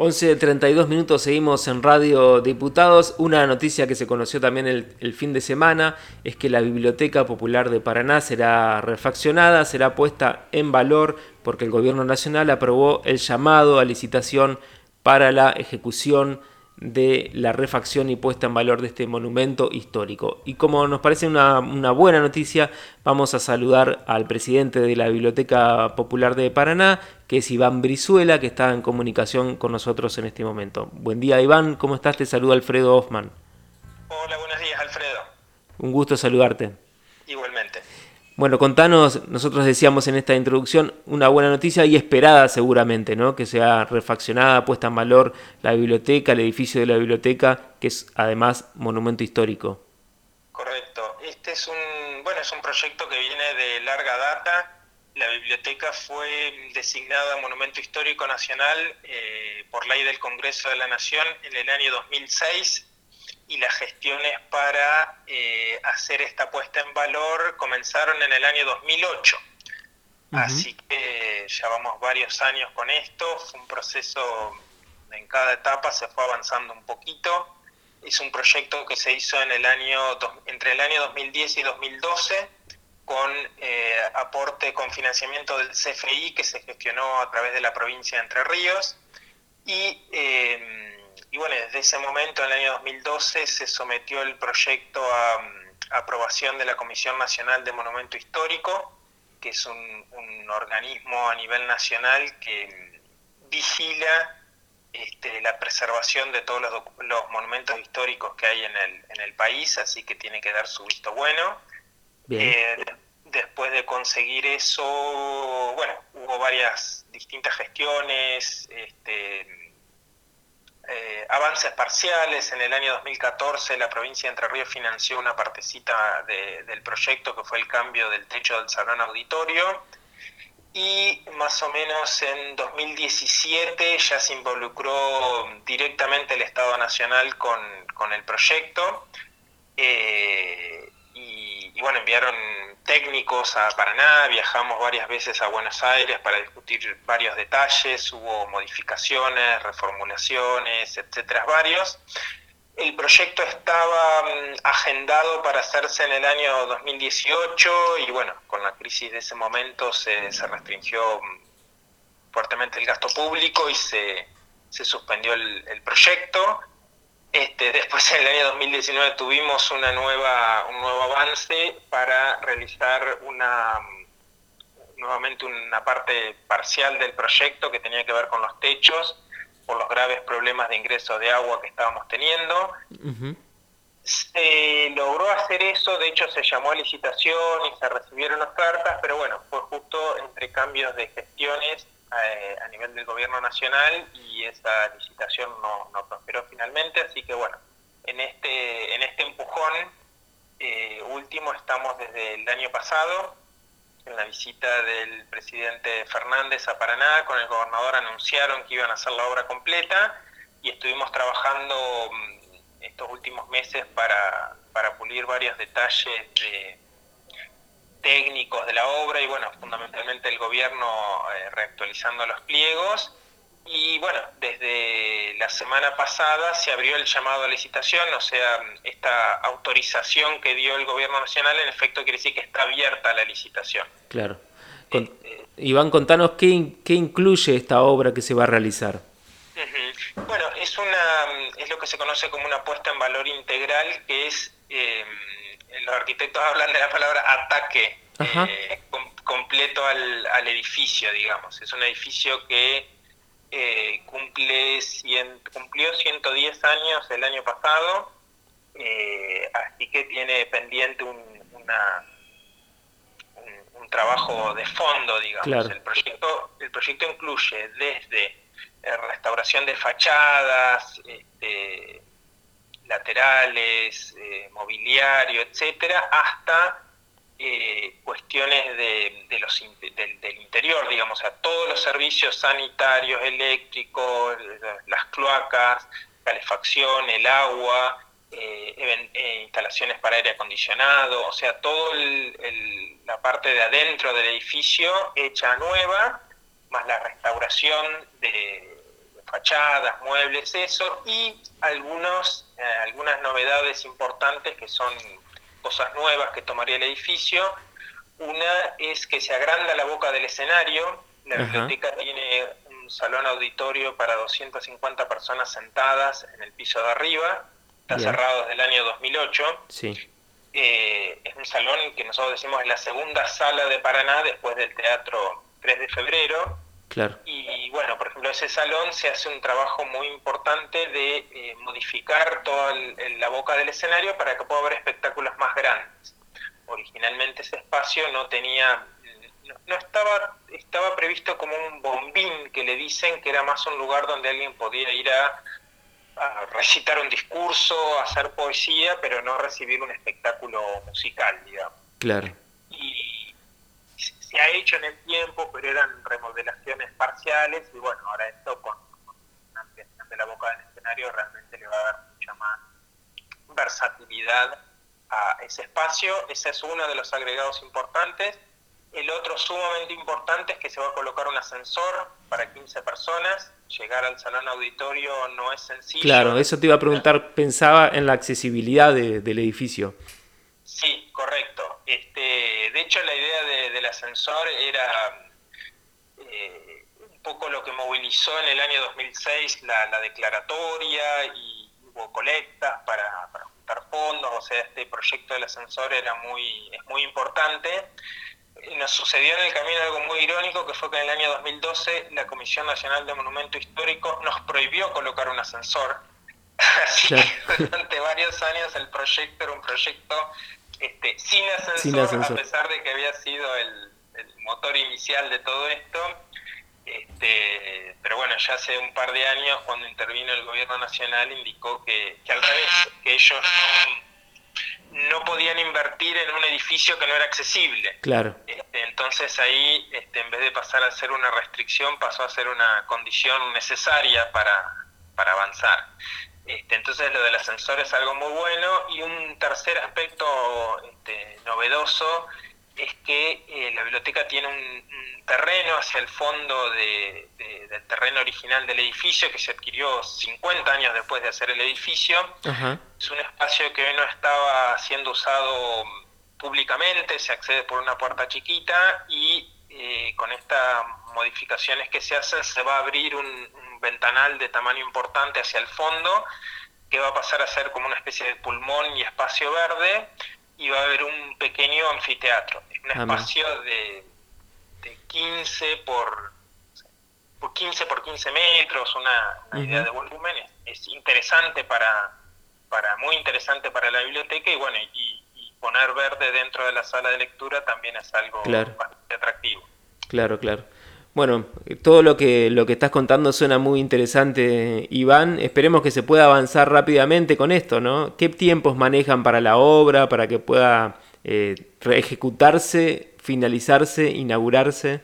11.32 minutos seguimos en Radio Diputados. Una noticia que se conoció también el, fin de semana es que la Biblioteca Popular de Paraná será refaccionada, será puesta en valor porque el Gobierno Nacional aprobó el llamado a licitación para la ejecución de la refacción y puesta en valor de este monumento histórico. Y como nos parece una, buena noticia, vamos a saludar al presidente de la Biblioteca Popular de Paraná, que es Iván Brizuela, que está en comunicación con nosotros en este momento. Buen día Iván, ¿cómo estás? Te saluda Alfredo Hoffman. Hola, buenos días Alfredo. Un gusto saludarte. Igualmente. Bueno, contanos, nosotros decíamos en esta introducción, una buena noticia y esperada seguramente, ¿no? Que sea refaccionada, puesta en valor la biblioteca, el edificio de la biblioteca, que es además monumento histórico. Correcto. Este es un, bueno, es un proyecto que viene de larga data. La biblioteca fue designada Monumento Histórico Nacional eh, por ley del Congreso de la Nación en el año 2006 y las gestiones para eh, hacer esta puesta en valor comenzaron en el año 2008. Así que ya vamos varios años con esto, fue un proceso, en cada etapa se fue avanzando un poquito. Es un proyecto que se hizo en el año, entre el año 2010 y 2012 con eh, aporte con financiamiento del CFI que se gestionó a través de la provincia de Entre Ríos y eh, y bueno, desde ese momento, en el año 2012, se sometió el proyecto a, mm, aprobación de la Comisión Nacional de Monumento Histórico, que es un, organismo a nivel nacional que mm, vigila este, la preservación de todos los, monumentos históricos que hay en el, en el país, así que tiene que dar su visto bueno. Eh, después de conseguir eso, bueno, hubo varias distintas gestiones, este, eh, avances parciales. En el año 2014 la provincia de Entre Ríos financió una partecita del proyecto que fue el cambio del techo del salón auditorio. Y más o menos en 2017 ya se involucró directamente el Estado Nacional con, el proyecto. Eh, y, bueno, enviaron técnicos a Paraná, viajamos varias veces a Buenos Aires para discutir varios detalles, hubo modificaciones, reformulaciones, etcétera, varios. El proyecto estaba mm, agendado para hacerse en el año 2018 y bueno, con la crisis de ese momento se, restringió mm, fuertemente el gasto público y se, suspendió el proyecto. Este, después en el año 2019 tuvimos una nueva, un nuevo avance para realizar una nuevamente una parte parcial del proyecto que tenía que ver con los techos por los graves problemas de ingreso de agua que estábamos teniendo. Se logró hacer eso, de hecho se llamó a licitación y se recibieron ofertas, pero bueno, fue justo entre cambios de gestiones eh, a nivel del gobierno nacional y esa licitación no, prosperó finalmente, así que bueno, en este, en este empujón eh, último estamos desde el año pasado, en la visita del presidente Fernández a Paraná, con el gobernador anunciaron que iban a hacer la obra completa y estuvimos trabajando mm, estos últimos meses para, para pulir varios detalles de técnicos de la obra y bueno, fundamentalmente el gobierno eh, reactualizando los pliegos. Y bueno, desde la semana pasada se abrió el llamado a licitación, o sea, esta autorización que dio el gobierno nacional en efecto quiere decir que está abierta la licitación. Claro. Eh, Iván, contanos qué, qué incluye esta obra que se va a realizar. Bueno, es, una, es lo que se conoce como una puesta en valor integral, que es... Eh, los arquitectos hablan de la palabra ataque eh, completo al, edificio, digamos. Es un edificio que eh, cumple cumplió 110 años el año pasado, eh, así que tiene pendiente un, una, un, trabajo de fondo, digamos. El, proyecto, el proyecto incluye desde restauración de fachadas, este, laterales, eh, mobiliario, etcétera, hasta eh, cuestiones de, los, del, interior, digamos, a todos los servicios sanitarios, eléctricos, las cloacas, calefacción, el agua, eh, instalaciones para aire acondicionado, o sea, toda la parte de adentro del edificio hecha nueva, más la restauración de fachadas, muebles, eso, y algunos, eh, algunas novedades importantes que son cosas nuevas que tomaría el edificio. Una es que se agranda la boca del escenario, la biblioteca tiene un salón auditorio para 250 personas sentadas en el piso de arriba, está cerrado desde el año 2008. Sí. Eh, es un salón que nosotros decimos es la segunda sala de Paraná después del Teatro 3 de Febrero. Claro. Y bueno, por ejemplo, ese salón se hace un trabajo muy importante de eh, modificar toda la boca del escenario para que pueda haber espectáculos más grandes. Originalmente ese espacio no tenía, no, estaba, estaba previsto como un bombín que le dicen que era más un lugar donde alguien podía ir a, a recitar un discurso, a hacer poesía, pero no recibir un espectáculo musical, digamos. Claro se ha hecho en el tiempo, pero eran remodelaciones parciales y bueno, ahora esto con, una ampliación de la boca del escenario realmente le va a dar mucha más versatilidad a ese espacio. Ese es uno de los agregados importantes. El otro sumamente importante es que se va a colocar un ascensor para 15 personas. Llegar al salón auditorio no es sencillo. Claro, eso te iba a preguntar, pensaba en la accesibilidad del edificio. Sí, correcto. Este, de hecho, la idea del ascensor era eh, un poco lo que movilizó en el año 2006 la, declaratoria y hubo colectas para, juntar fondos. O sea, este proyecto del ascensor era muy, es muy importante. Nos sucedió en el camino algo muy irónico, que fue que en el año 2012 la Comisión Nacional de Monumentos Históricos nos prohibió colocar un ascensor. Así que durante varios años el proyecto era un proyecto este, sin, ascensor, a pesar de que había sido el, motor inicial de todo esto. Este, pero bueno, ya hace un par de años, cuando intervino el gobierno nacional, indicó que, al revés, que ellos no, podían invertir en un edificio que no era accesible. Claro. Este, entonces ahí, este, en vez de pasar a ser una restricción, pasó a ser una condición necesaria para, para avanzar. Este, entonces lo del ascensor es algo muy bueno y un tercer aspecto este, novedoso es que eh, la biblioteca tiene un, terreno hacia el fondo del terreno original del edificio que se adquirió 50 años después de hacer el edificio. Es un espacio que hoy no estaba siendo usado públicamente, se accede por una puerta chiquita y eh, con estas modificaciones que se hacen se va a abrir un ventanal de tamaño importante hacia el fondo, que va a pasar a ser como una especie de pulmón y espacio verde, y va a haber un pequeño anfiteatro, un ah, espacio de, de 15 por, por 15 por 15 metros, una, idea de volumen, es, interesante para, para, muy interesante para la biblioteca y bueno, y, poner verde dentro de la sala de lectura también es algo bastante atractivo. Claro, claro. Bueno, todo lo que, lo que estás contando suena muy interesante, Iván. Esperemos que se pueda avanzar rápidamente con esto, ¿no? ¿Qué tiempos manejan para la obra, para que pueda eh, ejecutarse, finalizarse, inaugurarse?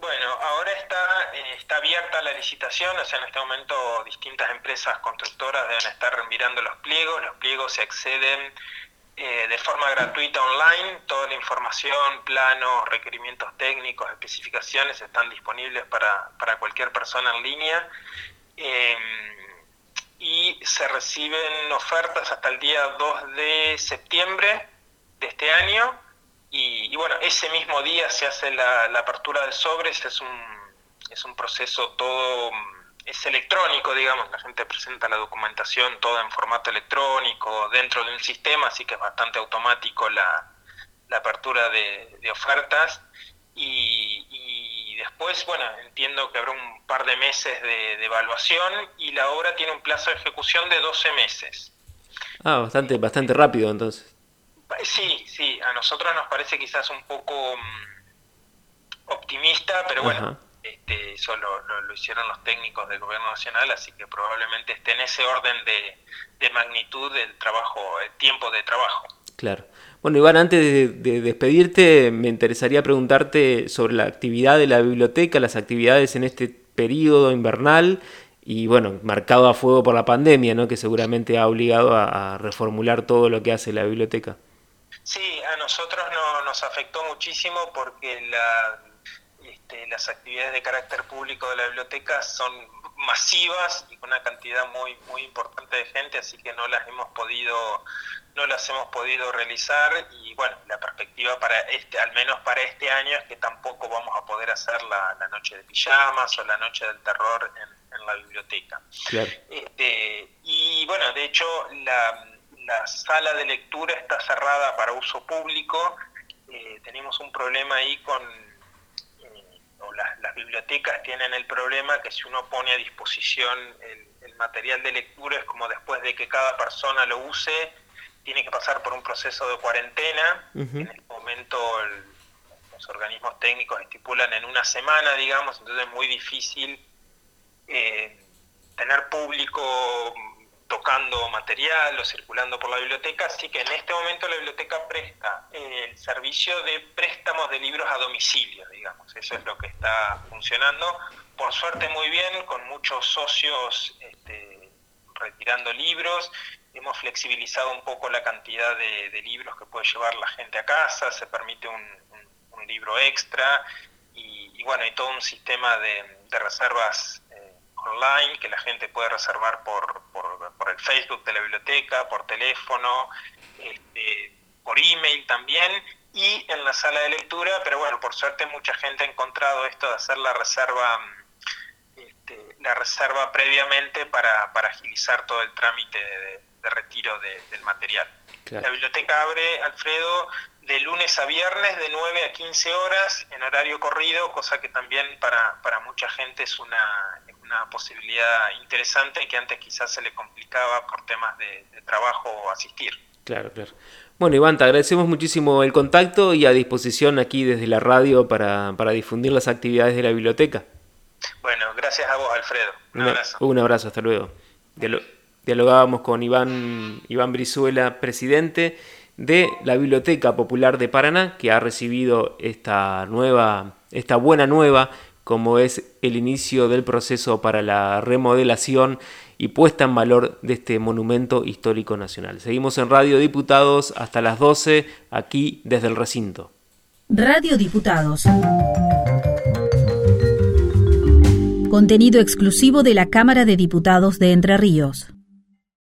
Bueno, ahora está, eh, está abierta la licitación, o sea, en este momento distintas empresas constructoras deben estar mirando los pliegos, los pliegos se acceden eh, de forma gratuita online. Toda la información, planos, requerimientos técnicos, especificaciones están disponibles para, cualquier persona en línea. Em, y se reciben ofertas hasta el día 2 de septiembre de este año. Y, bueno, ese mismo día se hace la, la apertura de sobres. Es un, es un proceso todo es electrónico, digamos, la gente presenta la documentación toda en formato electrónico dentro de un sistema, así que es bastante automático la, apertura de, ofertas. Y, después, bueno, entiendo que habrá un par de meses de, evaluación y la obra tiene un plazo de ejecución de 12 meses. Ah, bastante, bastante rápido entonces. Sí, sí, a nosotros nos parece quizás un poco mm, optimista, pero bueno, este, eso lo, hicieron los técnicos del gobierno nacional, así que probablemente esté en ese orden de, magnitud del trabajo, el tiempo de trabajo. Claro. Bueno, Iván, antes de, despedirte, me interesaría preguntarte sobre la actividad de la biblioteca, las actividades en este periodo invernal y, bueno, marcado a fuego por la pandemia, ¿no? que seguramente ha obligado a, reformular todo lo que hace la biblioteca. Sí, a nosotros no, nos afectó muchísimo porque la, este, las actividades de carácter público de la biblioteca son masivas y con una cantidad muy muy importante de gente, así que no las hemos podido no las hemos podido realizar. Y bueno, la perspectiva para este, al menos para este año es que tampoco vamos a poder hacer la, noche de pijamas o la noche del terror en, la biblioteca. Este, y bueno, de hecho la, sala de lectura está cerrada para uso público, eh, tenemos un problema ahí con las, bibliotecas tienen el problema que si uno pone a disposición el, material de lectura es como después de que cada persona lo use, tiene que pasar por un proceso de cuarentena. En este momento los organismos técnicos estipulan en una semana, digamos, entonces es muy difícil eh, tener público tocando material o circulando por la biblioteca, así que en este momento la biblioteca presta eh, el servicio de préstamos de libros a domicilio, digamos, eso es lo que está funcionando, por suerte muy bien, con muchos socios este, retirando libros, hemos flexibilizado un poco la cantidad de, libros que puede llevar la gente a casa, se permite un, libro extra y, bueno, hay todo un sistema de reservas online que la gente puede reservar por, por, el Facebook de la biblioteca, por teléfono, este, por email también y en la sala de lectura, pero bueno, por suerte mucha gente ha encontrado esto de hacer la reserva este, la reserva previamente para, para, agilizar todo el trámite de, retiro del material. La biblioteca abre, Alfredo, de lunes a viernes de 9 a 15 horas en horario corrido, cosa que también para, para mucha gente es una, una posibilidad interesante que antes quizás se le complicaba por temas de, trabajo o asistir. Claro, claro. Bueno, Iván, te agradecemos muchísimo el contacto y a disposición aquí desde la radio para, difundir las actividades de la biblioteca. Bueno, gracias a vos, Alfredo. Un abrazo. Un abrazo, hasta luego. Dialogábamos con Iván, Iván Brizuela, presidente de la Biblioteca Popular de Paraná, que ha recibido esta nueva, esta buena nueva como es el inicio del proceso para la remodelación y puesta en valor de este monumento histórico nacional. Seguimos en Radio Diputados hasta las 12, aquí desde el recinto. Radio Diputados. Contenido exclusivo de la Cámara de Diputados de Entre Ríos.